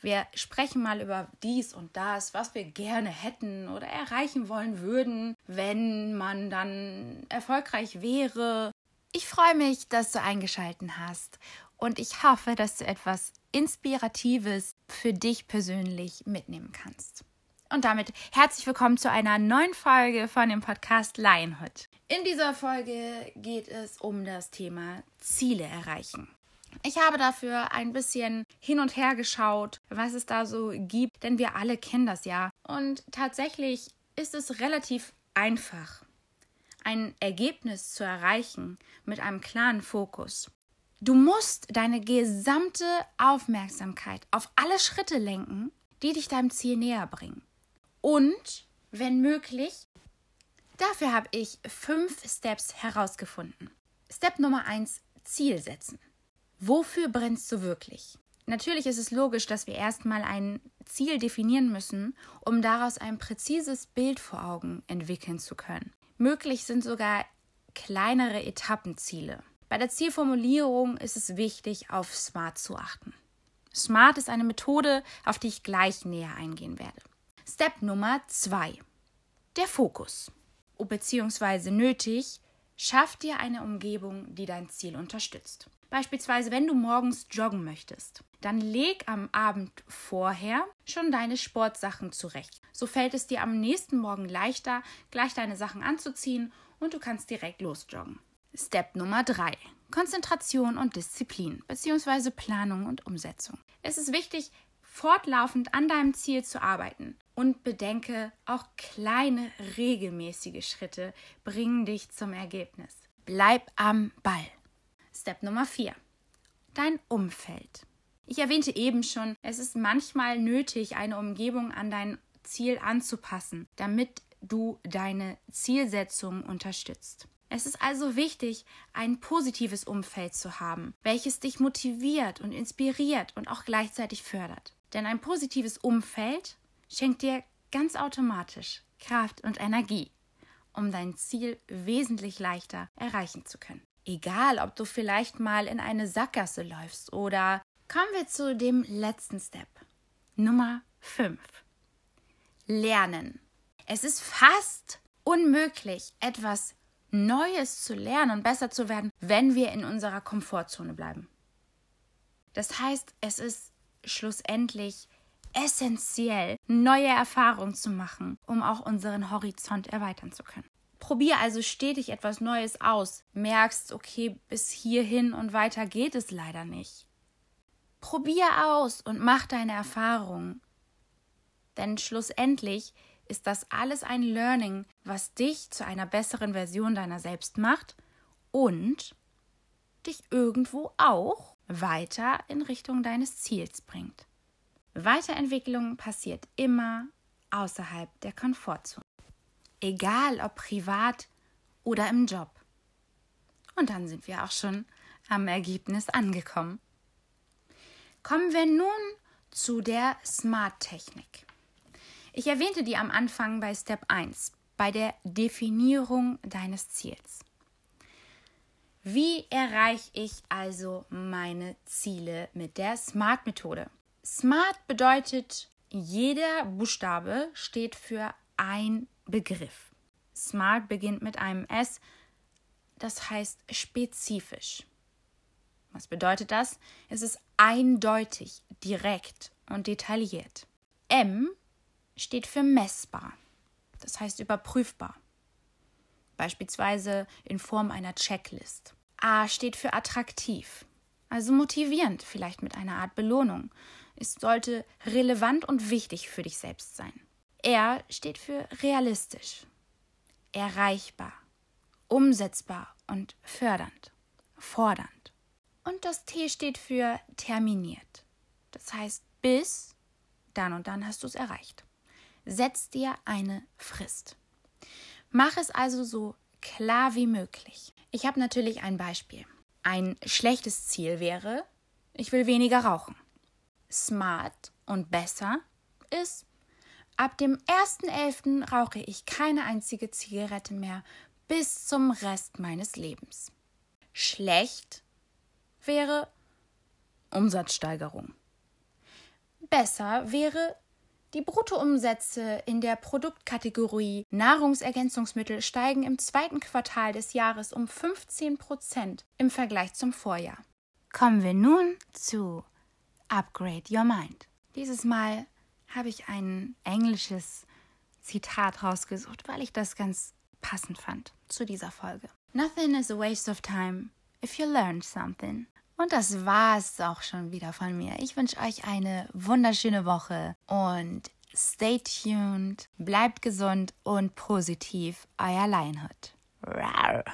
Wir sprechen mal über dies und das, was wir gerne hätten oder erreichen wollen würden, wenn man dann erfolgreich wäre. Ich freue mich, dass du eingeschalten hast und ich hoffe, dass du etwas Inspiratives für dich persönlich mitnehmen kannst. Und damit herzlich willkommen zu einer neuen Folge von dem Podcast Lionhood. In dieser Folge geht es um das Thema Ziele erreichen. Ich habe dafür ein bisschen hin und her geschaut, was es da so gibt, denn wir alle kennen das ja. Und tatsächlich ist es relativ einfach, ein Ergebnis zu erreichen mit einem klaren Fokus. Du musst deine gesamte Aufmerksamkeit auf alle Schritte lenken, die dich deinem Ziel näher bringen. Und, wenn möglich, dafür habe ich fünf Steps herausgefunden. Step Nummer eins: Ziel setzen. Wofür brennst du wirklich? Natürlich ist es logisch, dass wir erstmal ein Ziel definieren müssen, um daraus ein präzises Bild vor Augen entwickeln zu können. Möglich sind sogar kleinere Etappenziele. Bei der Zielformulierung ist es wichtig, auf SMART zu achten. SMART ist eine Methode, auf die ich gleich näher eingehen werde. Step Nummer 2. Der Fokus. Beziehungsweise nötig, schaff dir eine Umgebung, die dein Ziel unterstützt. Beispielsweise, wenn du morgens joggen möchtest, dann leg am Abend vorher schon deine Sportsachen zurecht. So fällt es dir am nächsten Morgen leichter, gleich deine Sachen anzuziehen und du kannst direkt losjoggen. Step Nummer 3. Konzentration und Disziplin bzw. Planung und Umsetzung. Es ist wichtig, fortlaufend an deinem Ziel zu arbeiten. Und bedenke, auch kleine regelmäßige Schritte bringen dich zum Ergebnis. Bleib am Ball. Step Nummer 4. Dein Umfeld. Ich erwähnte eben schon, es ist manchmal nötig, eine Umgebung an dein Ziel anzupassen, damit du deine Zielsetzung unterstützt. Es ist also wichtig, ein positives Umfeld zu haben, welches dich motiviert und inspiriert und auch gleichzeitig fördert. Denn ein positives Umfeld schenkt dir ganz automatisch Kraft und Energie, um dein Ziel wesentlich leichter erreichen zu können. Egal, ob du vielleicht mal in eine Sackgasse läufst oder kommen wir zu dem letzten Step. Nummer 5. Lernen. Es ist fast unmöglich, etwas Neues zu lernen und besser zu werden, wenn wir in unserer Komfortzone bleiben. Das heißt, es ist schlussendlich essentiell, neue Erfahrungen zu machen, um auch unseren Horizont erweitern zu können. Probier also stetig etwas Neues aus. Merkst, okay, bis hierhin und weiter geht es leider nicht. Probier aus und mach deine Erfahrungen. Denn schlussendlich ist das alles ein Learning, was dich zu einer besseren Version deiner selbst macht und dich irgendwo auch weiter in Richtung deines Ziels bringt. Weiterentwicklung passiert immer außerhalb der Komfortzone egal ob privat oder im Job. Und dann sind wir auch schon am Ergebnis angekommen. Kommen wir nun zu der Smart-Technik. Ich erwähnte die am Anfang bei Step 1, bei der Definierung deines Ziels. Wie erreiche ich also meine Ziele mit der SMART-Methode? SMART bedeutet, jeder Buchstabe steht für ein Begriff. Smart beginnt mit einem S, das heißt spezifisch. Was bedeutet das? Es ist eindeutig, direkt und detailliert. M steht für messbar, das heißt überprüfbar. Beispielsweise in Form einer Checklist. A steht für attraktiv, also motivierend, vielleicht mit einer Art Belohnung. Es sollte relevant und wichtig für dich selbst sein. R steht für realistisch, erreichbar, umsetzbar und fördernd, fordernd. Und das T steht für terminiert. Das heißt, bis dann und dann hast du es erreicht. Setz dir eine Frist. Mach es also so klar wie möglich. Ich habe natürlich ein Beispiel. Ein schlechtes Ziel wäre, ich will weniger rauchen. Smart und besser ist, Ab dem 1.11. rauche ich keine einzige Zigarette mehr bis zum Rest meines Lebens. Schlecht wäre Umsatzsteigerung. Besser wäre, die Bruttoumsätze in der Produktkategorie Nahrungsergänzungsmittel steigen im zweiten Quartal des Jahres um 15 Prozent im Vergleich zum Vorjahr. Kommen wir nun zu Upgrade Your Mind. Dieses Mal habe ich ein englisches Zitat rausgesucht, weil ich das ganz passend fand zu dieser Folge. Nothing is a waste of time if you learn something. Und das war es auch schon wieder von mir. Ich wünsche euch eine wunderschöne Woche und stay tuned, bleibt gesund und positiv, euer. Rawr.